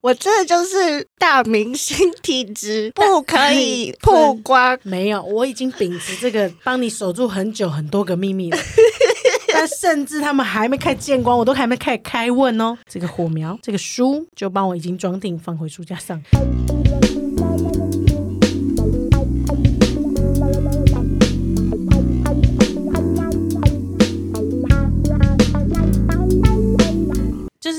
我这就是大明星体质，不可以曝光。没有，我已经秉持这个帮你守住很久很多个秘密了。但甚至他们还没开见光，我都还没开始开问哦。这个火苗，这个书就帮我已经装订，放回书架上。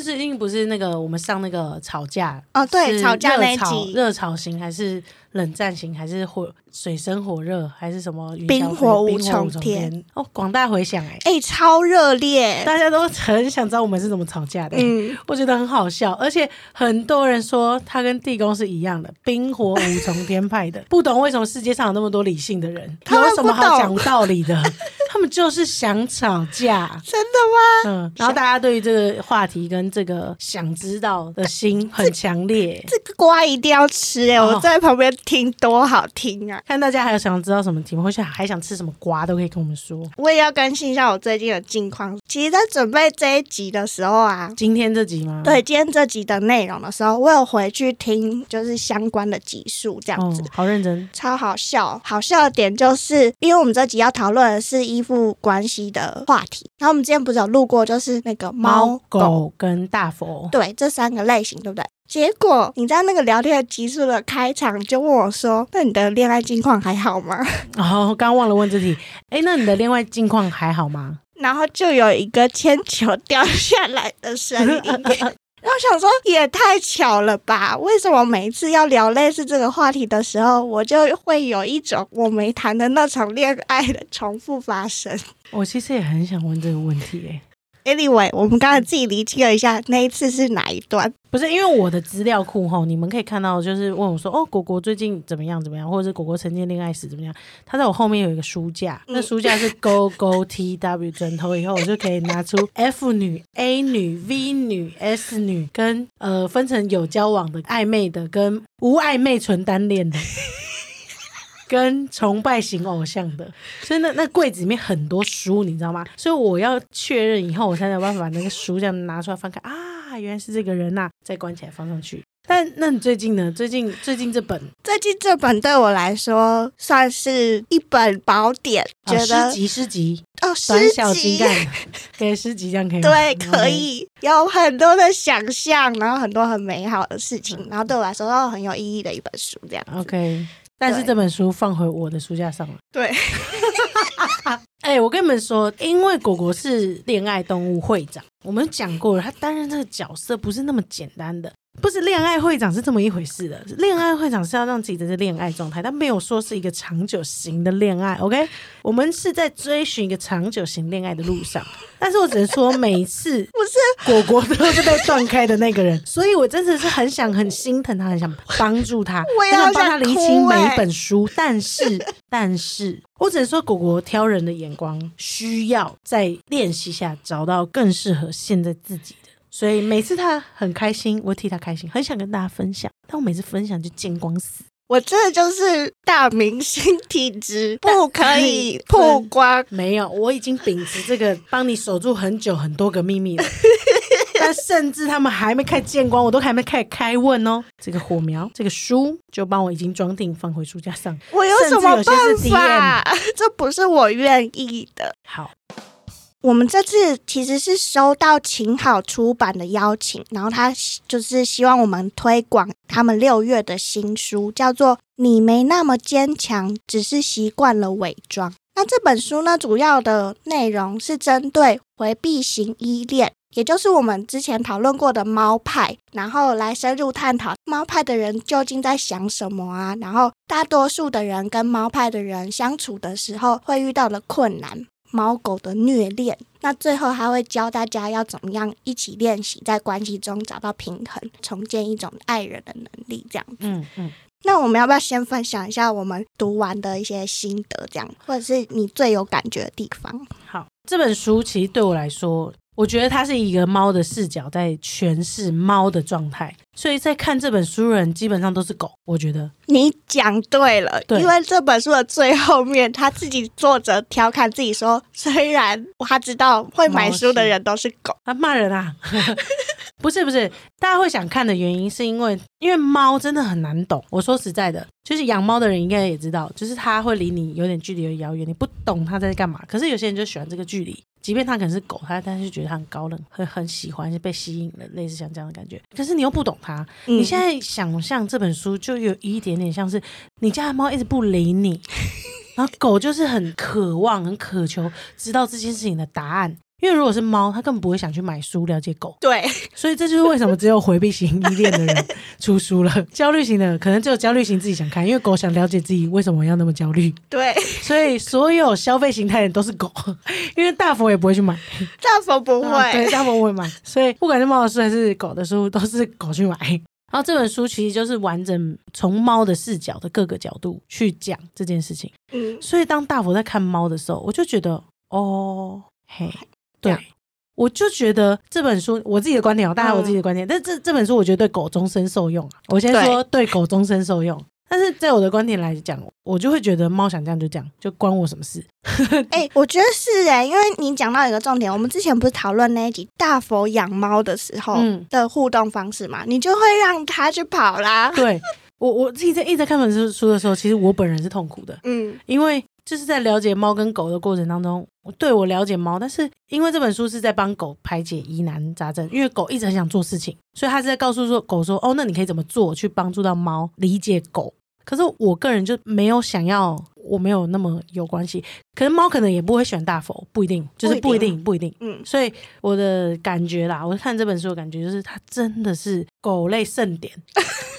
是最近不是那个我们上那个吵架哦，对，是吵架那一集，热吵型还是冷战型，还是火水深火热，还是什么冰火无冰火从天哦，广大回响哎、哎、超热烈。大家都很想知道我们是怎么吵架的、嗯，我觉得很好笑，而且很多人说他跟地宫是一样的，冰火五重天派的，不懂为什么世界上有那么多理性的人，他们有什么好讲道理的？他们就是想吵架。真的吗？嗯，然后大家对于这个话题跟这个想知道的心很强烈。这个瓜一定要吃哎、哦我在旁边听多好听啊！看大家还有想知道什么题目，或者还想吃什么瓜，都可以跟我们说。我也要更新一下我最近的近况。其实，在准备这一集的时候啊，今天这集吗？对今天这集的内容的时候，我有回去听，就是相关的集数这样子。哦，好认真。超好笑，好笑的点就是，因为我们这集要讨论的是依附关系的话题，然后我们之前不是有录过，就是那个猫狗跟大佛，对这三个类型，对不对？结果你在那个聊天的集数的开场就问我说：“那你的恋爱近况还好吗然后刚刚忘了问自己。哎，那你的恋爱近况还好吗？？”然后就有一个铅球掉下来的声音。然后想说也太巧了吧？为什么每一次要聊类似这个话题的时候，我就会有一种我没谈的那场恋爱的重复发生？我其实也很想问这个问题、哎。Anyway，我们刚才自己厘清了一下，那一次是哪一段？不是因为我的资料库哈，你们可以看到，就是问我说，哦，果果最近怎么样怎么样，或者是果果曾经恋爱史怎么样？他在我后面有一个书架，嗯那书架是 Go Go T W 枕头以后，我就可以拿出 F 女、A 女、V 女、S 女，跟呃分成有交往的、暧昧的，跟无暧昧纯单恋的。跟崇拜型偶像的，所以那那柜子里面很多书，你知道吗？所以我要确认以后，我才有办法把那个书这样拿出来翻开啊，原来是这个人呐、再关起来放上去。但那你最近呢？最近最近这本 最近这本对我来说算是一本宝典，啊觉得诗集诗集哦，短小精干，给 诗集这样可以吗？对，可。以有很多的想象，然后很多很美好的事情，然后对我来说都很有意义的一本书，这样。OK，但是这本书放回我的书架上了。对，哎、我跟你们说，因为果果是恋爱动物会长，我们讲过了，他担任这个角色不是那么简单的，不是恋爱会长是这么一回事的。恋爱会长是要让自己的这恋爱状态，但没有说是一个长久型的恋爱。OK，我们是在追寻一个长久型恋爱的路上，但是我只能说，每一次 不是果果都是被断开的那个人，所以我真的是很想、很心疼他，很想帮助他，我想帮他理清每一本书。但是，但是我只能说，果果挑人的眼光需要在练习下找到更适合现在自己的。所以每次他很开心，我替他开心，很想跟大家分享，但我每次分享就见光死。我真的就是大明星体质，不可以曝光。没有，我已经秉持这个帮你守住很久很多个秘密了。但甚至他们还没开见光，我都还没开始开问哦。这个火苗，这个书就帮我已经装订，放回书架上。我有什么办法？这不是我愿意的。好，我们这次其实是收到晴好出版的邀请，然后他就是希望我们推广他们六月的新书，叫做《你没那么坚强，只是习惯了伪装》。那这本书呢，主要的内容是针对回避型依恋，也就是我们之前讨论过的猫派，然后来深入探讨猫派的人究竟在想什么啊，然后大多数的人跟猫派的人相处的时候会遇到的困难。猫狗的虐恋，那最后还会教大家要怎么样一起练习，在关系中找到平衡，重建一种爱人的能力，这样子。嗯嗯，那我们要不要先分享一下我们读完的一些心得，这样，或者是你最有感觉的地方？好。这本书其实对我来说，我觉得它是一个猫的视角在诠释猫的状态，所以在看这本书的人基本上都是狗。我觉得，你讲对了，对因为这本书的最后面，他自己作者调侃自己说，虽然他知道会买书的人都是狗，他骂人啊，不是不是，大家会想看的原因是因为，因为猫真的很难懂。我说实在的，就是养猫的人应该也知道，就是它会离你有点距离的遥远，你不懂它在干嘛。可是有些人就喜欢这个距离，即便它可能是狗，它但是觉得它很高冷，会很喜欢，是被吸引了，类似像这样的感觉。可是你又不懂它，你现在想象这本书就有一点点像是你家的猫一直不理你，然后狗就是很渴望、很渴求知道这件事情的答案。因为如果是猫，它根本不会想去买书了解狗。对，所以这就是为什么只有回避型依恋的人 出书了，焦虑型的可能只有焦虑型自己想看，因为狗想了解自己为什么要那么焦虑。对，所以所有消费形态的人都是狗，因为大佛也不会去买，大佛不会，对，大佛不会买，所以不管是猫的书还是狗的书，都是狗去买。然后这本书其实就是完整从猫的视角的各个角度去讲这件事情。嗯，所以当大佛在看猫的时候，我就觉得，哦，嘿。对，我就觉得这本书，我自己的观点哦，大家我自己的观点，但这这本书我觉得对狗终身受用啊。我先说对狗终身受用，但是在我的观点来讲，我就会觉得猫想这样就这样，就关我什么事？哎，我觉得是哎，因为你讲到一个重点，我们之前不是讨论那一集大佛养猫的时候的互动方式嘛，你就会让它去跑啦。对我我自己在一直在看本书书的时候，其实我本人是痛苦的，嗯，因为。就是在了解猫跟狗的过程当中，对我了解猫，但是因为这本书是在帮狗排解疑难杂症，因为狗一直很想做事情，所以他是在告诉说狗说，哦，那你可以怎么做去帮助到猫理解狗。可是我个人就没有想要，我没有那么有关系。可是猫可能也不会选大佛，不一定，就是不一定，不一定。嗯，所以我的感觉啦，我看这本书的感觉就是它真的是狗类盛典。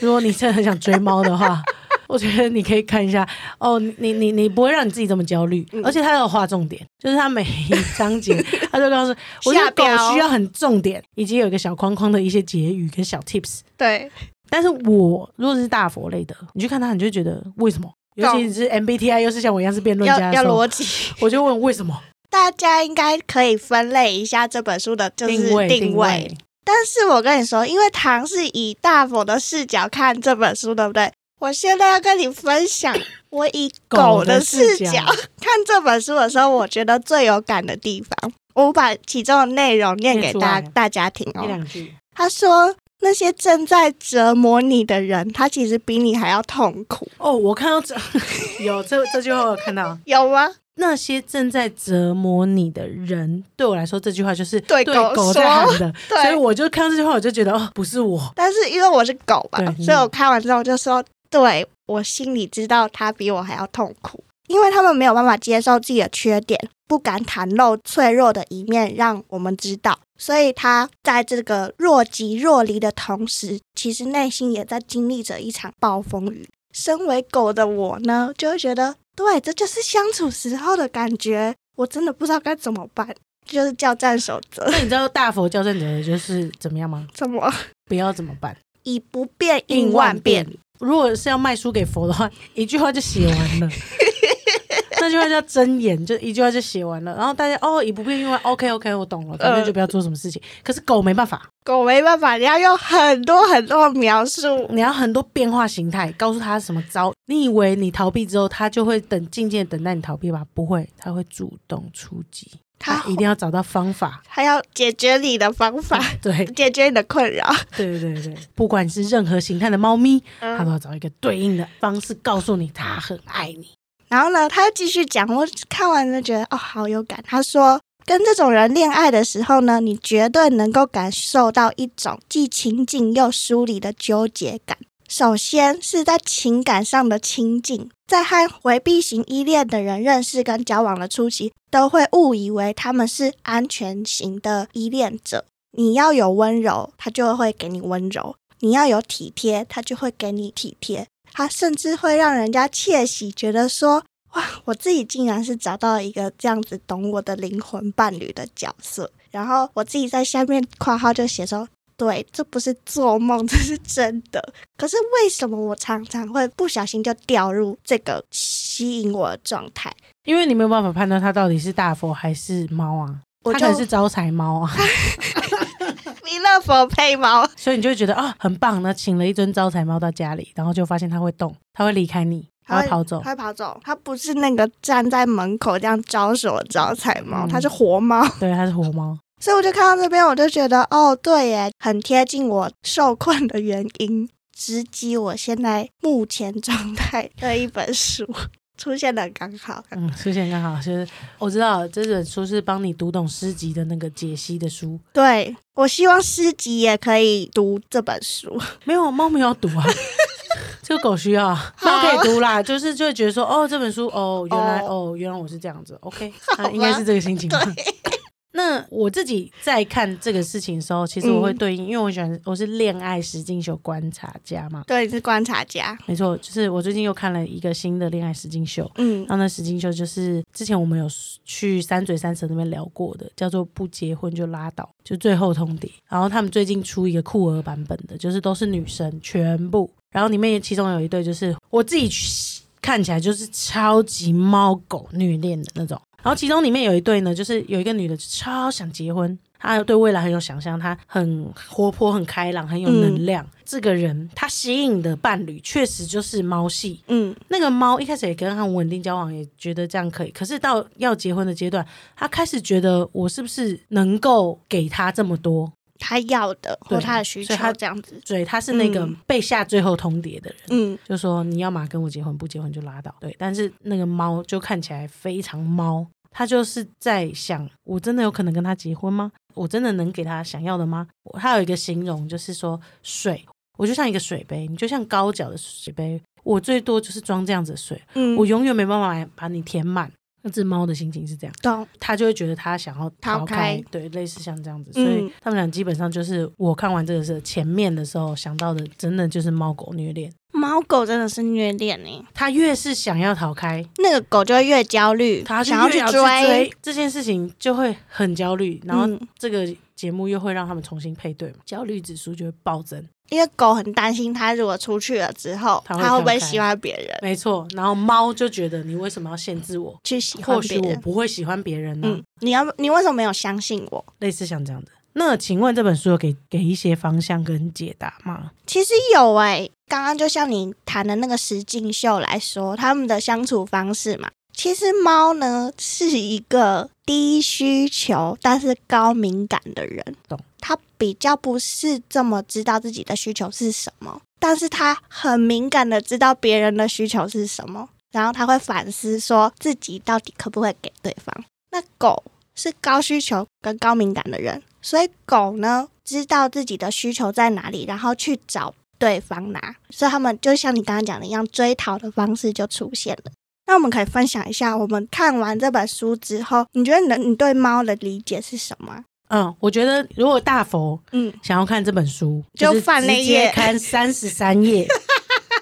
如果你真的很想追猫的话。我觉得你可以看一下哦，你你你不会让你自己这么焦虑，而且他有划重点，就是他每一章节 他就告诉我觉得狗需要很重点，以及有一个小框框的一些结语跟小 tips。对，但是我如果是大佛类的，你去看他，你就觉得为什么？尤其是 MBTI 又是像我一样是辩论家，要逻辑，我就问为什么？大家应该可以分类一下这本书的就是定位。但是我跟你说，因为唐是以大佛的视角看这本书，对不对？我现在要跟你分享，我以狗的视角 看这本书的时候，我觉得最有感的地方。我把其中的内容念给大大家听哦。他说：“那些正在折磨你的人，他其实比你还要痛苦。”哦，我看到这 有这这句话，我看到 有吗？那些正在折磨你的人，对我来说，这句话就是对狗在喊的。所以我就看到这句话，我就觉得哦，不是我。但是因为我是狗吧，所以我看完之后就说。对我心里知道他比我还要痛苦，因为他们没有办法接受自己的缺点，不敢袒露脆弱的一面让我们知道，所以他在这个若即若离的同时，其实内心也在经历着一场暴风雨。身为狗的我呢，就会觉得，对，这就是相处时候的感觉。我真的不知道该怎么办，就是叫战守则。那你知道大佛叫战者就是怎么样吗？怎么？不要怎么办？以不变应万变。如果是要卖书给佛的话，一句话就写完了。那句话叫真言，就一句话就写完了。然后大家哦，以不变应万，OK OK，我懂了，反正就不要做什么事情。可是狗没办法，狗没办法，你要用很多很多描述，你要很多变化形态，告诉他什么招。你以为你逃避之后，他就会等静静等待你逃避吧？不会，他会主动出击。他一定要找到方法，他要解决你的方法，对，解决你的困扰。对对对，不管是任何形态的猫咪，他都要找一个对应的方式告诉你他很爱你。然后呢，他又继续讲，我看完就觉得哦，好有感。他说，跟这种人恋爱的时候呢，你绝对能够感受到一种既亲近又疏离的纠结感。首先是在情感上的亲近，在和回避型依恋的人认识跟交往的初期，都会误以为他们是安全型的依恋者。你要有温柔，他就会给你温柔；你要有体贴，他就会给你体贴。他甚至会让人家窃喜，觉得说：“哇，我自己竟然是找到一个这样子懂我的灵魂伴侣的角色。”然后我自己在下面括号就写说。对，这不是做梦，这是真的。可是为什么我常常会不小心就掉入这个吸引我的状态？因为你没有办法判断它到底是大佛还是猫啊，它可能是招财猫啊，弥勒佛配猫，所以你就会觉得啊，很棒。那请了一尊招财猫到家里，然后就发现它会动，它会离开你，它会跑走，它会跑走。它不是那个站在门口这样招手的招财猫，它是活猫。对，它是活猫。所以我就看到这边，我就觉得哦，对耶，很贴近我受困的原因，直击我现在目前状态的一本书，出现的刚好。嗯，出现刚好就是我知道这本书是帮你读懂诗集的那个解析的书，对我希望诗集也可以读这本书。没有猫没有读啊，这个狗需要啊，猫可以读啦，就是就会觉得说哦这本书哦原来哦原来我是这样子，OK，那应该是这个心情吧。对，那我自己在看这个事情的时候，其实我会对应，因为我喜欢我是恋爱实境秀观察家嘛，对，是观察家。没错，就是我最近又看了一个新的恋爱实境秀，嗯然后那实境秀就是之前我们有去三嘴三舌那边聊过的，叫做不结婚就拉倒，就最后通牒。然后他们最近出一个酷儿版本的，就是都是女生全部，然后里面其中有一对就是我自己去看起来就是超级猫狗虐恋的那种。然后其中里面有一对呢，就是有一个女的超想结婚，她对未来很有想象，她很活泼、很开朗、很有能量。这个人她吸引的伴侣确实就是猫系，嗯那个猫一开始也跟他稳定交往，也觉得这样可以。可是到要结婚的阶段，她开始觉得我是不是能够给她这么多？他要的或他的需求他这样子。所以他是那个嗯被下最后通牒的人，嗯就说你要嘛跟我结婚，不结婚就拉倒。对，但是那个猫就看起来非常猫，他就是在想，我真的有可能跟他结婚吗？我真的能给他想要的吗？他有一个形容，就是说水，我就像一个水杯，你就像高脚的水杯，我最多就是装这样子的水。嗯，我永远没办法把你填满。那只猫的心情是这样，懂。它就会觉得它想要逃逃开对，类似像这样子，所嗯以他们俩基本上就是我看完这个是前面的时候想到的，真的就是猫狗虐恋。猫狗真的是虐恋呢，它越是想要逃开，那个狗就会越焦虑，它想要去追。这件事情，就会很焦虑，然后嗯这个节目又会让他们重新配对嘛，焦虑指数就会暴增。因为狗很担心，它如果出去了之后，它会不会喜欢别人，没错，然后猫就觉得你为什么要限制我？去喜欢或许我？不会喜欢别人呢、嗯，你要你为什么没有相信我？类似像这样的。那请问这本书有给给一些方向跟解答吗？其实有诶、刚刚就像你谈的那个石敬秀来说，他们的相处方式嘛，其实猫呢是一个低需求但是高敏感的人，懂？它比较不是这么知道自己的需求是什么，但是它很敏感的知道别人的需求是什么，然后他会反思说自己到底可不可以给对方。那狗是高需求跟高敏感的人，所以狗呢知道自己的需求在哪里，然后去找对方拿，所以他们就像你刚刚讲的一样，追讨的方式就出现了。那我们可以分享一下，我们看完这本书之后，你觉得你的你对猫的理解是什么？嗯，我觉得如果大佛嗯，想要看这本书，就是翻那页看三十三页，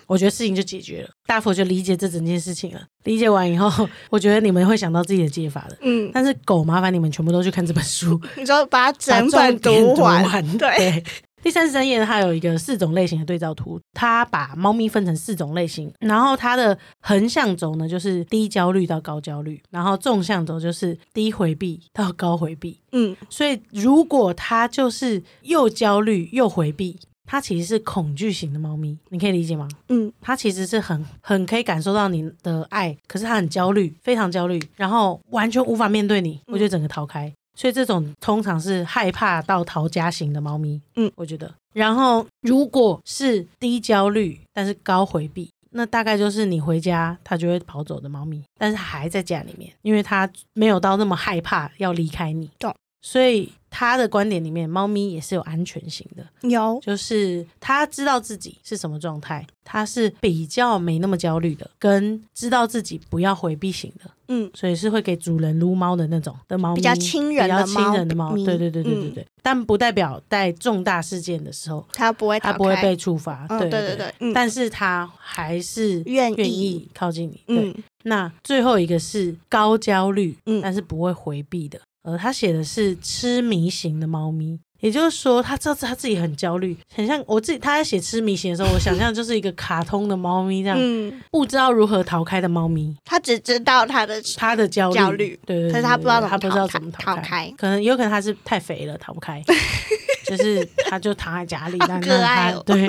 我觉得事情就解决了。大佛就理解这整件事情了。理解完以后，我觉得你们会想到自己的解法的。嗯，但是狗，麻烦你们全部都去看这本书，你就把它把整本读完，对，对。第三十三页，它有一个四种类型的对照图，它把猫咪分成四种类型，然后它的横向轴呢就是低焦虑到高焦虑，然后纵向轴就是低回避到高回避。嗯所以如果它就是又焦虑又回避，它其实是恐惧型的猫咪，你可以理解吗？嗯它其实是很很可以感受到你的爱，可是它很焦虑，非常焦虑，然后完全无法面对你，我就整个逃开。所以这种通常是害怕到逃家型的猫咪，嗯，我觉得。然后如果是低焦虑但是高回避，那大概就是你回家它就会跑走的猫咪，但是还在家里面，因为它没有到那么害怕要离开你。懂。所以他的观点里面，猫咪也是有安全型的，有，就是他知道自己是什么状态，他是比较没那么焦虑的，跟知道自己不要回避型的，嗯。所以是会给主人撸猫的那种的猫咪，比较亲人的比较亲人的猫，对对对对对嗯。对。但不代表在重大事件的时候，它不会它不会被触发，嗯对对对对。对嗯。但是它还是愿意愿意。靠近你，对。嗯。那最后一个是高焦虑，嗯。但是不会回避的。呃，他写的是痴迷型的猫咪，也就是说，他知道他自己很焦虑，很像我自己。他在写痴迷型的时候，我想象就是一个卡通的猫咪这样，嗯，不知道如何逃开的猫咪。他只知道他的他的焦虑，焦虑对对对可是他不知道怎么对他不知道怎么逃逃开可能有可能他是太肥了，逃不开，就是它就躺在家里，但可那他爱哦对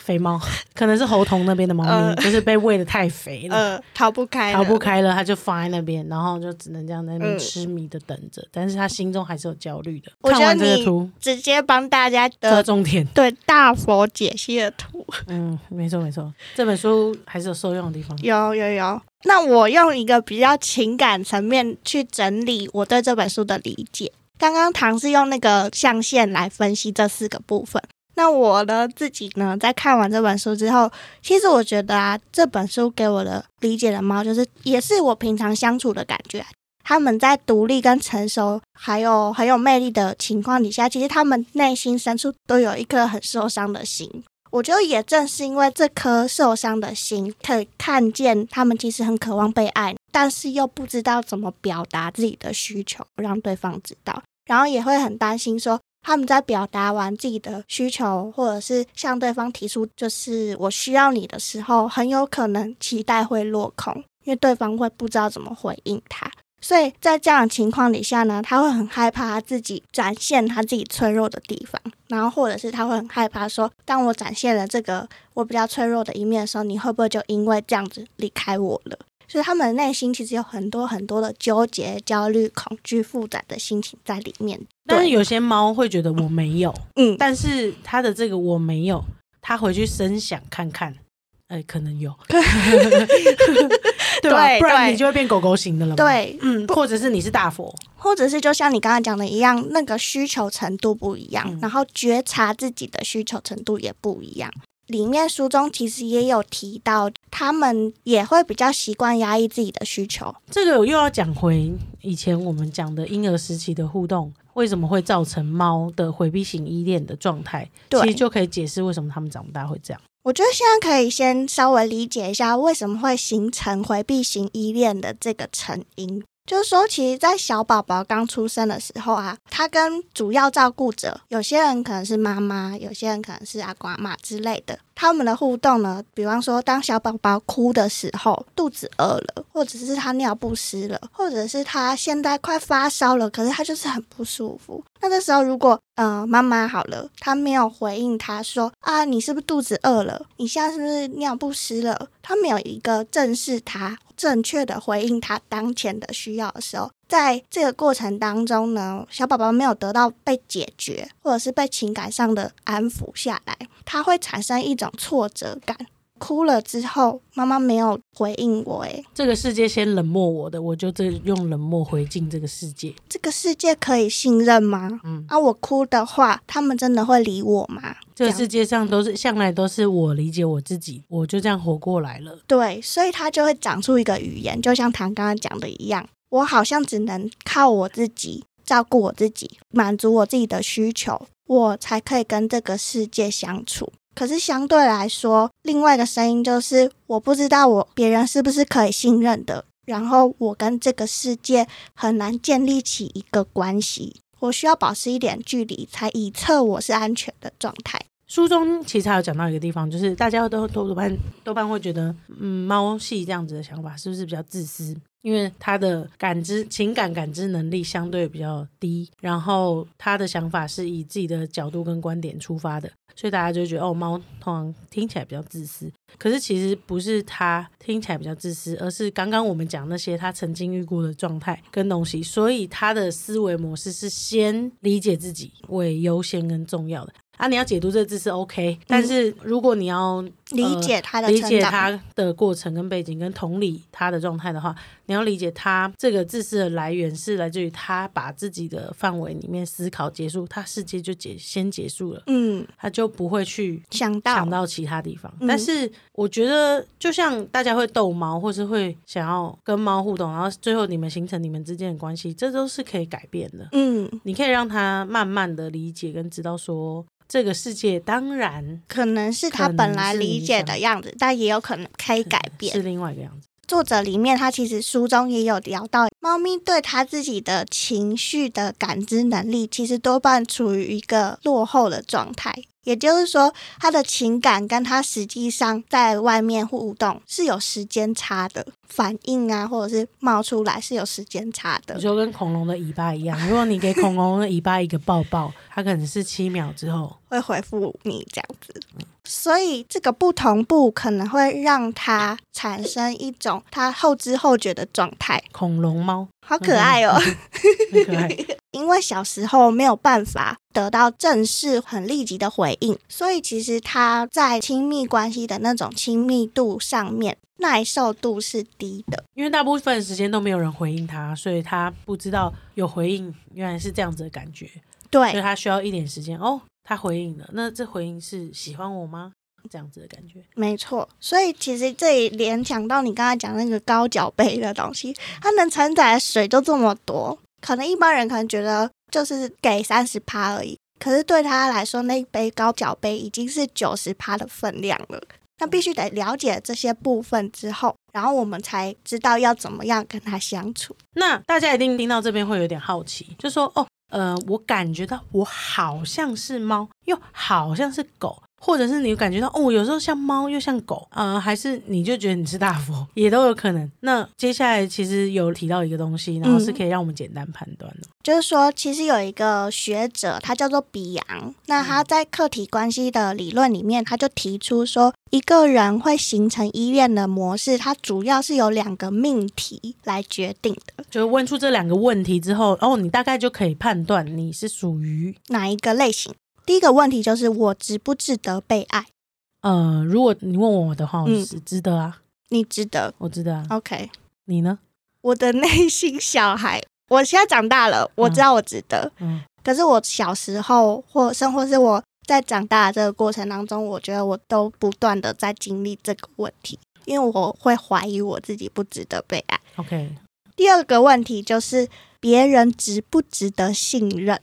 肥猫可能是猴童那边的猫咪，呃就是被喂的太肥了。呃，逃不开，逃不。开了，它就放在那边，然后就只能这样在那边嗯痴迷的等着，但是他心中还是有焦虑的。我看完这个图，直接帮大家这的重点，对大佛解析的图，嗯，没错没错，这本书还是有受用的地方。有有有。那我用一个比较情感层面去整理我对这本书的理解。刚刚唐是用那个象限来分析这四个部分。那我呢自己呢，在看完这本书之后，其实我觉得啊，这本书给我的理解的猫，就是也是我平常相处的感觉。他们在独立跟成熟，还有很有魅力的情况底下，其实他们内心深处都有一颗很受伤的心。我觉得也正是因为这颗受伤的心，可以看见他们其实很渴望被爱，但是又不知道怎么表达自己的需求，让对方知道，然后也会很担心说。他们在表达完自己的需求，或者是向对方提出“就是我需要你”的时候，很有可能期待会落空，因为对方会不知道怎么回应他。所以在这样的情况底下呢，他会很害怕他自己展现他自己脆弱的地方，然后或者是他会很害怕说，当我展现了这个我比较脆弱的一面的时候，你会不会就因为这样子离开我了？所以他们的内心其实有很多很多的纠结、焦虑、恐惧、复杂的心情在里面。对，但是有些猫会觉得我没有，嗯，但是它的这个我没有，它回去深想看看，哎，可能有，对不然你就会变狗狗型的了嘛。，对，嗯，或者是你是大佛，或者是就像你刚刚讲的一样，那个需求程度不一样，嗯然后觉察自己的需求程度也不一样。里面书中其实也有提到，他们也会比较习惯压抑自己的需求。这个又要讲回以前我们讲的婴儿时期的互动，为什么会造成猫的回避型依恋的状态？其实就可以解释为什么他们长不大会这样。我觉得现在可以先稍微理解一下为什么会形成回避型依恋的这个成因。就是说，其实，在小宝宝刚出生的时候啊，他跟主要照顾者，有些人可能是妈妈，有些人可能是阿公阿妈之类的，他们的互动呢，比方说，当小宝宝哭的时候，肚子饿了，或者是他尿不湿了，或者是他现在快发烧了，可是他就是很不舒服。那这时候，如果呃妈妈好了，他没有回应他说啊，你是不是肚子饿了？你现在是不是尿不湿了？他没有一个正视他、正确的回应他当前的需要的时候，在这个过程当中呢，小宝宝没有得到被解决，或者是被情感上的安抚下来，他会产生一种挫折感。哭了之后，妈妈没有回应我，诶，这个世界先冷漠我的，我就这用冷漠回敬这个世界。这个世界可以信任吗？嗯，啊，我哭的话，他们真的会理我吗？这个世界上都是向来都是我理解我自己，我就这样活过来了。对，所以他就会长出一个语言，就像唐刚刚讲的一样，我好像只能靠我自己照顾我自己，满足我自己的需求，我才可以跟这个世界相处。可是相对来说，另外一个声音就是，我不知道我别人是不是可以信任的，然后我跟这个世界很难建立起一个关系，我需要保持一点距离，才以测我是安全的状态。书中其实还有讲到一个地方，就是大家都多多半多半会觉得，嗯，猫系这样子的想法是不是比较自私？因为它的感知、情感感知能力相对比较低，然后他的想法是以自己的角度跟观点出发的，所以大家就觉得哦，猫通常听起来比较自私。可是其实不是它听起来比较自私，而是刚刚我们讲那些他曾经遇过的状态跟东西，所以他的思维模式是先理解自己为优先跟重要的。啊，你要解读这个字是 OK，但是如果你要理解他的理解，他的过程跟背景，跟同理他的状态的话，你要理解他这个自私的来源是来自于他把自己的范围里面思考结束，他世界就结先结束了，嗯，他就不会去想到。想到其他地方。嗯。但是我觉得，就像大家会逗猫，或是会想要跟猫互动，然后最后你们形成你们之间的关系，这都是可以改变的。嗯，你可以让他慢慢的理解跟知道说，这个世界当然可能是他本来是你理解的样子，但也有可能可以改变是。另外一个样子。作者里面他其实书中也有聊到，猫咪对他自己的情绪的感知能力，其实多半处于一个落后的状态。也就是说，他的情感跟他实际上在外面互动是有时间差的，反应啊，或者是冒出来是有时间差的就。跟恐龙的尾巴一样，如果你给恐龙的尾巴一个抱抱，它可能是七秒之后。会回复你这样子。所以这个不同步可能会让它产生一种它后知后觉的状态，恐龙猫好可爱哦。很可爱，因为小时候没有办法得到正式很立即的回应，所以其实他在亲密关系的那种亲密度上面耐受度是低的。因为大部分时间都没有人回应他，所以他不知道有回应原来是这样子的感觉，对所以对，他需要一点时间。哦，他回应了，那这回应是喜欢我吗？这样子的感觉。没错。所以其实这里联想到你刚才讲那个高脚杯的东西，它能承载的水就这么多，可能一般人可能觉得就是给三十趴而已，可是对他来说，那一杯高脚杯已经是九十趴的分量了。那必须得了解这些部分之后，然后我们才知道要怎么样跟他相处。那大家一定听到这边会有点好奇，就说哦，呃，我感觉到我好像是猫，又好像是狗，或者是你感觉到哦，有时候像猫又像狗，呃，还是你就觉得你是大佛，也都有可能。那接下来其实有提到一个东西，然后是可以让我们简单判断的。就是说，其实有一个学者，他叫做比昂，那他在客体关系的理论里面，他就提出说，一个人会形成依恋的模式，它主要是由两个命题来决定的。就问出这两个问题之后，哦，你大概就可以判断你是属于哪一个类型？第一个问题就是我值不值得被爱？呃，如果你问我的话，我嗯是值得啊，你值得我值得啊。？OK，你呢？我的内心小孩，我现在长大了，我知道我值得。嗯，可是我小时候，或生活是我在长大的这个过程当中，我觉得我都不断的在经历这个问题，因为我会怀疑我自己不值得被爱。OK，第二个问题就是别人值不值得信任？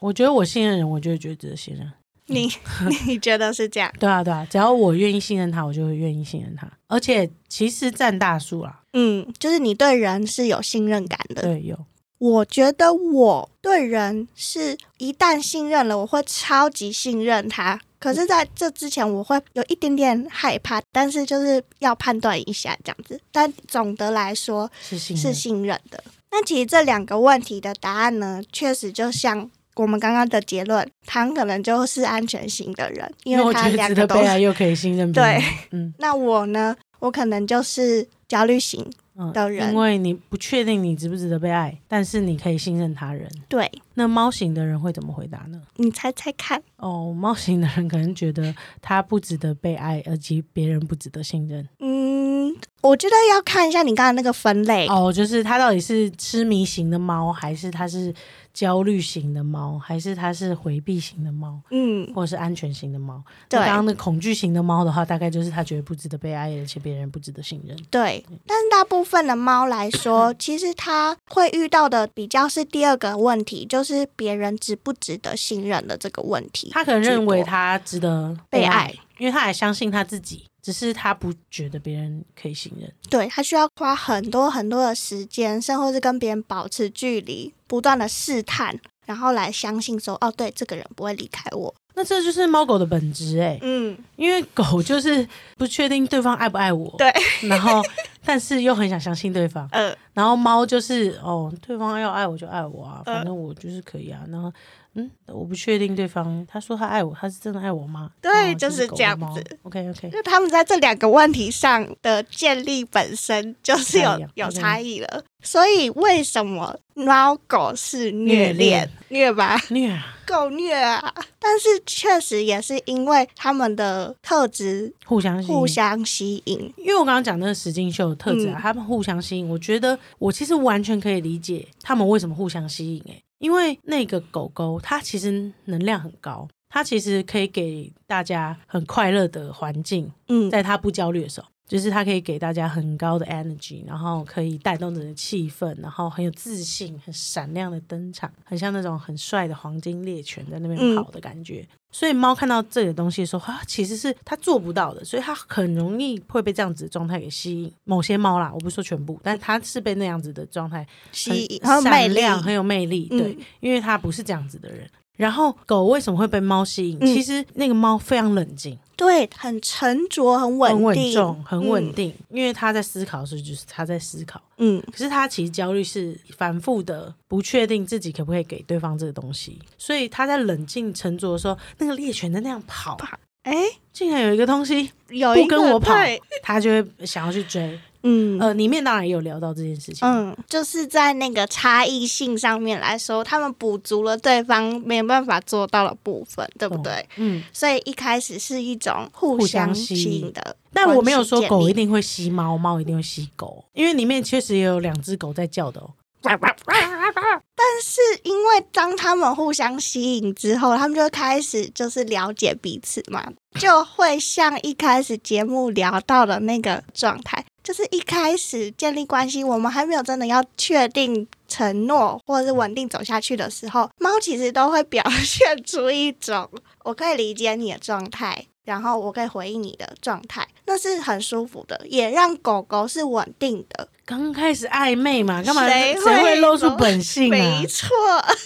我觉得我信任人，我就会觉得值得信任。你 你觉得是这样？对啊，对啊，只要我愿意信任他，我就会愿意信任他。而且其实占大数啦，嗯，就是你对人是有信任感的。对，有我觉得我对人是一旦信任了，我会超级信任他。可是在这之前，我会有一点点害怕，但是就是要判断一下这样子。但总的来说是信任，是信任的。那其实这两个问题的答案呢，确实就像我们刚刚的结论，他可能就是安全型的人，因为他值得被爱，又可以信任别人。对，嗯 那我呢，我可能就是焦虑型。嗯的人因为你不确定你值不值得被爱，但是你可以信任他人。对那猫型的人会怎么回答呢？你猜猜看？哦，猫型的人可能觉得他不值得被爱，而及别人不值得信任。嗯，我觉得要看一下你刚才那个分类。哦，就是他到底是痴迷型的猫，还是他是焦虑型的猫，还是它是回避型的猫，嗯，或者是安全型的猫？对刚刚的恐惧型的猫的话，大概就是它觉得不值得被爱，而且别人不值得信任。对。但是大部分的猫来说，其实它会遇到的比较是第二个问题，就是别人值不值得信任的这个问题。他可能认为他值得被爱爱，因为他还相信他自己，只是他不觉得别人可以信任。对他需要花很多很多的时间，甚或是跟别人保持距离，不断的试探，然后来相信说，哦，对，这个人不会离开我。那这就是猫狗的本质哎、嗯，因为狗就是不确定对方爱不爱我，对，然后但是又很想相信对方，呃，然后猫就是哦，对方要爱我就爱我啊，呃反正我就是可以啊。然后嗯，我不确定对方他说他爱我，他是真的爱我吗？对哦就是这样子。OK OK，就他们在这两个问题上的建立本身就是有有差异了。所以为什么猫狗是虐虐恋恋？虐吧，虐啊，够虐啊！但是确实也是因为他们的特质互相吸引互相吸引。因为我刚刚讲那个石金秀的特质啊，嗯他们互相吸引，我觉得我其实完全可以理解他们为什么互相吸引、欸。因为那个狗狗它其实能量很高，它其实可以给大家很快乐的环境，嗯，在它不焦虑的时候。就是它可以给大家很高的 energy，然后可以带动整个气氛，然后很有自信、很闪亮的登场，很像那种很帅的黄金猎犬在那边嗯跑的感觉。所以猫看到这个东西的时候，啊其实是它做不到的，所以它很容易会被这样子的状态给吸引。某些猫啦，我不是说全部，但它是被那样子的状态吸引，很很有魅力，闪亮，很有魅力。对，嗯因为它不是这样子的人。然后狗为什么会被猫吸引？嗯其实那个猫非常冷静，对，很沉着，很稳很稳定，重，很稳定。因为它在思考的时候，就是它在思考。嗯。可是它其实焦虑是反复的，不确定自己可不可以给对方这个东西，所以他在冷静沉着的时候，那个猎犬在那样跑，哎，竟然有一个东西有一不跟我跑个对，他就会想要去追。嗯呃，里面当然也有聊到这件事情。嗯，就是在那个差异性上面来说，他们补足了对方没有办法做到的部分，对不对？嗯，所以一开始是一种互相吸引的，但我没有说狗一定。会吸猫，猫一定会吸狗，因为里面确实也有两只狗在叫的哦。但是因为当他们互相吸引之后，他们就开始就是了解彼此嘛，就会像一开始节目聊到的那个状态，就是一开始建立关系，我们还没有真的要确定承诺或者是稳定走下去的时候，猫其实都会表 现出一种我可以理解你的状态。然后我可以回应你的状态，那是很舒服的，也让狗狗是稳定的。刚开始暧昧嘛，干嘛谁会露出本性啊没？错。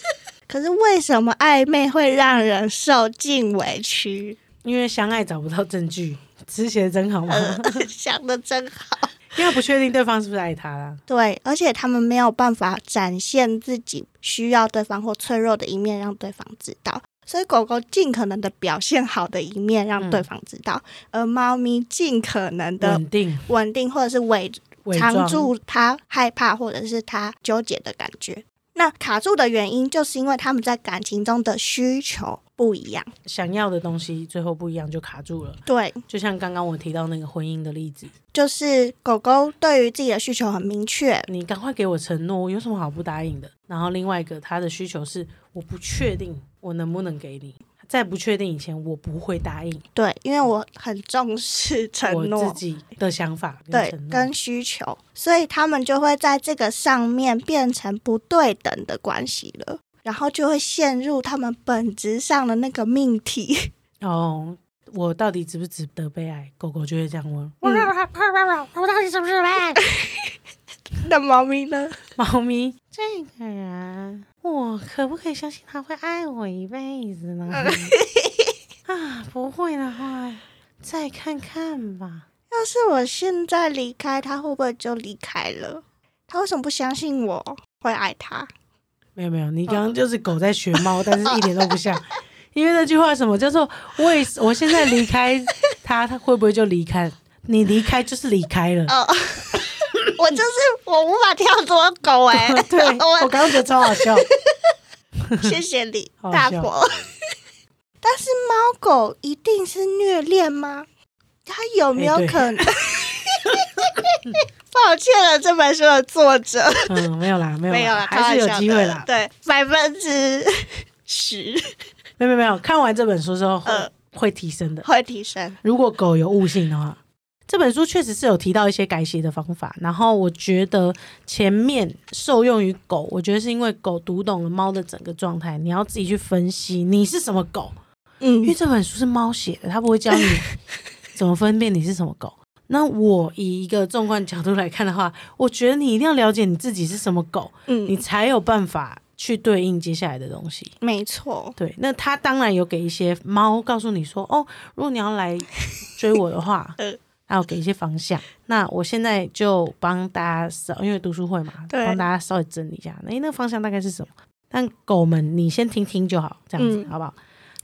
可是为什么暧昧会让人受尽委屈？因为相爱找不到证据，词写的真好吗？呃，想的真好。因为不确定对方是不是爱他啦。对，而且他们没有办法展现自己需要对方或脆弱的一面，让对方知道。所以狗狗尽可能的表现好的一面，让对方知道；而猫咪尽可能的稳定，稳定或者是伪藏住它害怕或者是它纠结的感觉。那卡住的原因，就是因为他们在感情中的需求不一样。想要的东西最后不一样，就卡住了。对，就像刚刚我提到那个婚姻的例子，就是狗狗对于自己的需求很明确，你赶快给我承诺，我有什么好不答应的？然后另外一个他的需求是，我不确定我能不能给你，在不确定以前，我不会答应对，因为我很重视承我诺自，己的想法跟对。跟需求，所以他们就会在这个上面变成不对等的关系了，然后就会陷入他们本质上的那个命题。哦，我到底值不值得被爱？狗狗就会这样问。嗯我到底值不值得被爱？那猫咪呢？猫咪，这个人，我可不可以相信他会爱我一辈子呢？啊，不会的话，再看看吧。要是我现在离开他，会不会就离开了？他为什么不相信我会爱他？没有没有，你刚刚就是狗在学猫，但是一点都不像。因为那句话什么叫做“为我现在离开他，他会不会就离开？你离开就是离开了。哦，我就是我无法跳脱狗哎、对，我我刚刚觉得超好笑。谢谢你，大伯。但是猫狗一定是虐恋吗？它有没有可能？抱歉了，这本书的作者嗯，没有啦，没有啦，没有了，还是有机会啦。对，百分之十没有没有没有，看完这本书之后会、呃会提升的。会提升。如果狗有悟性的话，这本书确实是有提到一些改写的方法。然后我觉得前面受用于狗，我觉得是因为狗读懂了猫的整个状态，你要自己去分析你是什么狗，嗯因为嗯，这本书是猫写的，它不会教你 怎么分辨你是什么狗。那我以一个纵观角度来看的话，我觉得你一定要了解你自己是什么狗，嗯你嗯，才有办法去对应接下来的东西。没错。对，那他当然有给一些猫告诉你说，哦，如果你要来追我的话 呃，他有给一些方向。那我现在就帮大家稍，因为读书会嘛，对帮大家稍微整理一下，那，那个方向大概是什么？但狗们，你先听听就好，这样子、嗯好不好？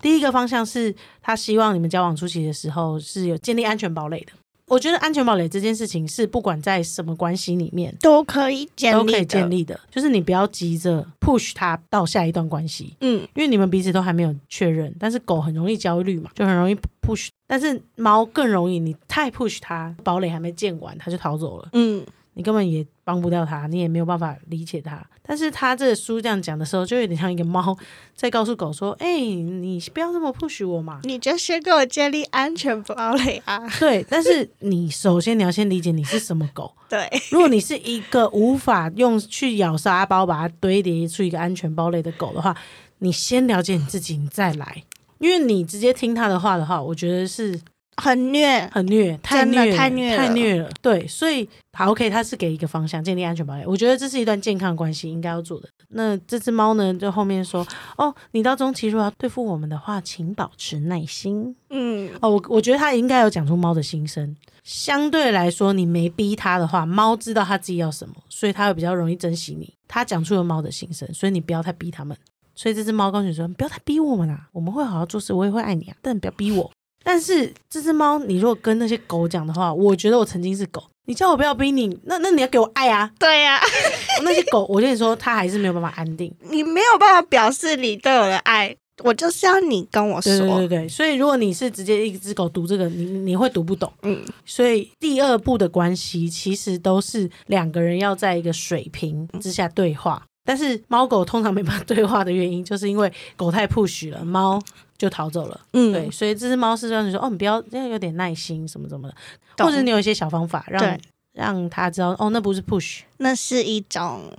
第一个方向是他希望你们交往初期的时候是有建立安全堡垒的。我觉得安全堡垒这件事情是不管在什么关系里面都可以建立，都可以建。立的，就是你不要急着 push 他到下一段关系，嗯，因为你们彼此都还没有确认，但是狗很容易焦虑嘛，就很容易 push，但是猫更容易，你太 push 它，堡垒还没建完，它就逃走了，嗯，你根本也帮不掉他，你也没有办法理解他。但是他这个书这样讲的时候，就有点像一个猫在告诉狗说：“哎、你不要这么 push 我嘛。你就先给我建立安全堡垒啊！”对，但是你首先你要先理解你是什么狗。对，如果你是一个无法用去咬沙包把它堆叠出一个安全堡垒的狗的话，你先了解你自己，你再来。因为你直接听他的话的话，我觉得是很虐。很虐，太虐，太虐太虐了。对，所以好，OK，他是给一个方向，建立安全堡垒。我觉得这是一段健康关系应该要做的。那这只猫呢，就后面说，哦，你到中期如果要对付我们的话，请保持耐心。嗯，哦，我我觉得他应该有讲出猫的心声。相对来说，你没逼它的话，猫知道它自己要什么，所以它会比较容易珍惜你。它讲出了猫的心声，所以你不要太逼它们。所以这只猫告诉你说：“你不要太逼我们啊，我们会好好做事，我也会爱你啊，但你不要逼我。”但是这只猫，你如果跟那些狗讲的话，我觉得我曾经是狗，你叫我不要逼你，那那你要给我爱啊！对呀、那些狗，我跟你说，它还是没有办法安定。你没有办法表示你对我的爱，我就是要你跟我说。对对对对，所以如果你是直接一只狗读这个，你你会读不懂。嗯，所以第二步的关系其实都是两个人要在一个水平之下对话。但是猫狗通常没办法对话的原因，就是因为狗太 push 了，猫就逃走了。嗯，对，所以这只猫是让你说，哦，你不要，要有点耐心什么什么的，或者你有一些小方法让让它知道，哦，那不是 push，那是一种，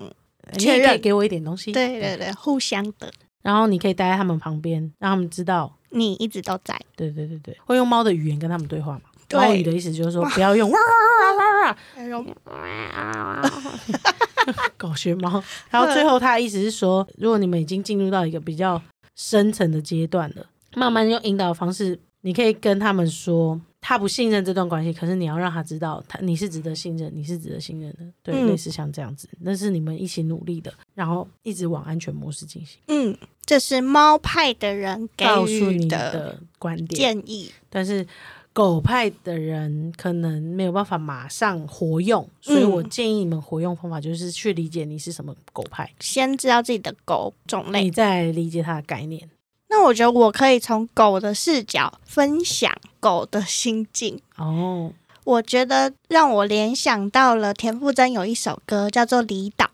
你确认也可以给我一点东西。对对对，互相的，然后你可以待在他们旁边，让他们知道。你一直都在。对对对对，会用猫的语言跟他们对话嘛？对猫语的意思就是说，不要用哇哇哇哇那种狗学猫。然后最后他的意思是说，如果你们已经进入到一个比较深层的阶段了，慢慢用引导的方式，你可以跟他们说，他不信任这段关系，可是你要让他知道，他你是值得信任，你是值得信任的。对，嗯类似像这样子，那是你们一起努力的，然后一直往安全模式进行。嗯，这是猫派的人给告诉予你的观点，建议。但是狗派的人可能没有办法马上活用，所以我建议你们活用方法就是去理解你是什么狗派，先知道自己的狗种类你，再理解它的概念。那我觉得我可以从狗的视角分享狗的心境。哦，我觉得让我联想到了田馥甄有一首歌叫做《离岛》，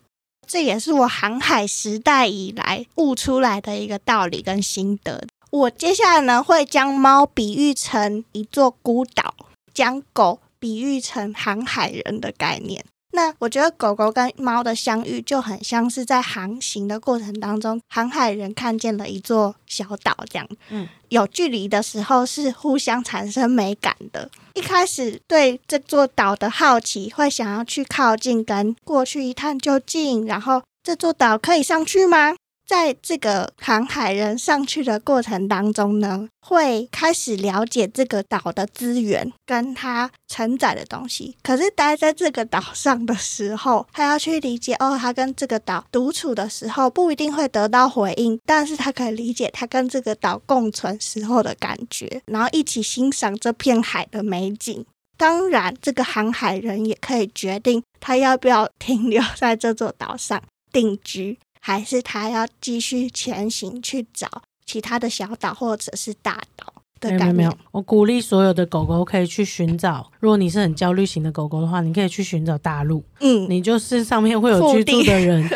这也是我航海时代以来悟出来的一个道理跟心得。我接下来呢会将猫比喻成一座孤岛，将狗比喻成航海人的概念。那我觉得狗狗跟猫的相遇就很像是在航行的过程当中，航海人看见了一座小岛，这样。嗯，有距离的时候是互相产生美感的。一开始对这座岛的好奇，会想要去靠近，跟过去一探究竟。然后这座岛可以上去吗？在这个航海人上去的过程当中呢，会开始了解这个岛的资源跟它承载的东西。可是待在这个岛上的时候，他要去理解哦，他跟这个岛独处的时候不一定会得到回应，但是他可以理解他跟这个岛共存时候的感觉，然后一起欣赏这片海的美景。当然，这个航海人也可以决定他要不要停留在这座岛上定居。还是他要继续前行去找其他的小岛或者是大岛的感觉没有没有。，我鼓励所有的狗狗可以去寻找，如果你是很焦虑型的狗狗的话，你可以去寻找大陆，嗯，你就是上面会有居住的人。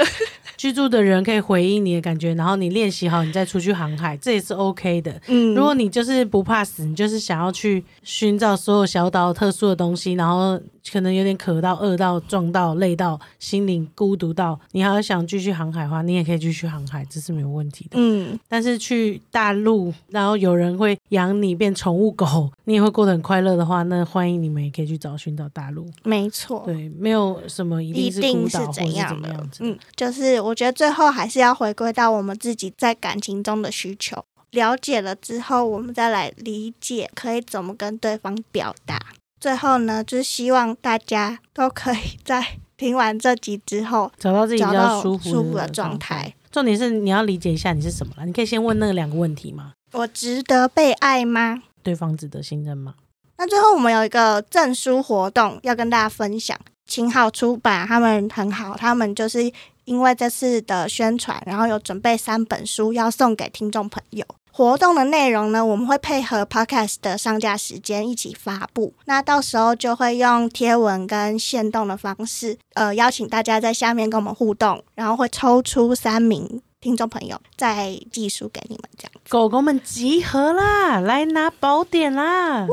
居住的人可以回应你的感觉，然后你练习好，你再出去航海，这也是 OK 的。嗯，如果你就是不怕死，你就是想要去寻找所有小岛特殊的东西，然后可能有点渴到、饿到、撞到、累到、心灵孤独到，你还要想继续航海的话，你也可以继续航海，这是没有问题的。嗯，但是去大陆，然后有人会养你变宠物狗，你也会过得很快乐的话，那欢迎你们也可以去找寻找大陆。没错。对，没有什么一一定是孤岛或是怎么样？子。嗯，就是我觉得最后还是要回归到我们自己在感情中的需求，了解了之后，我们再来理解可以怎么跟对方表达。最后呢，就是希望大家都可以在听完这集之后，找到自己比较舒服舒服的状状态。重点是你要理解一下你是什么了。你可以先问那两个问题吗？我值得被爱吗？对方值得信任吗？那最后我们有一个证书活动要跟大家分享，青浩出版他们很好，他们就是因为这次的宣传，然后有准备三本书要送给听众朋友。活动的内容呢，我们会配合 podcast 的上架时间一起发布。那到时候就会用贴文跟线动的方式，呃，邀请大家在下面跟我们互动，然后会抽出三名听众朋友，再寄书给你们这样。狗狗们集合啦，来拿宝典啦！呜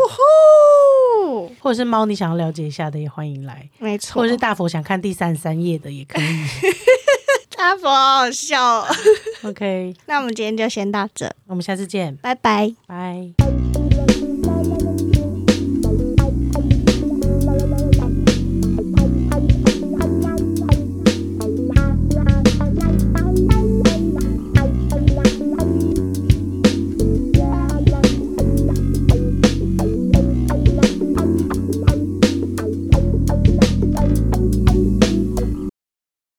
呼，或者是猫，你想要了解一下的也欢迎来，没错，或者是大佛想看第三十三页的也可以。大佛好好笑哦。OK，那我们今天就先到这，我们下次见，拜拜。拜。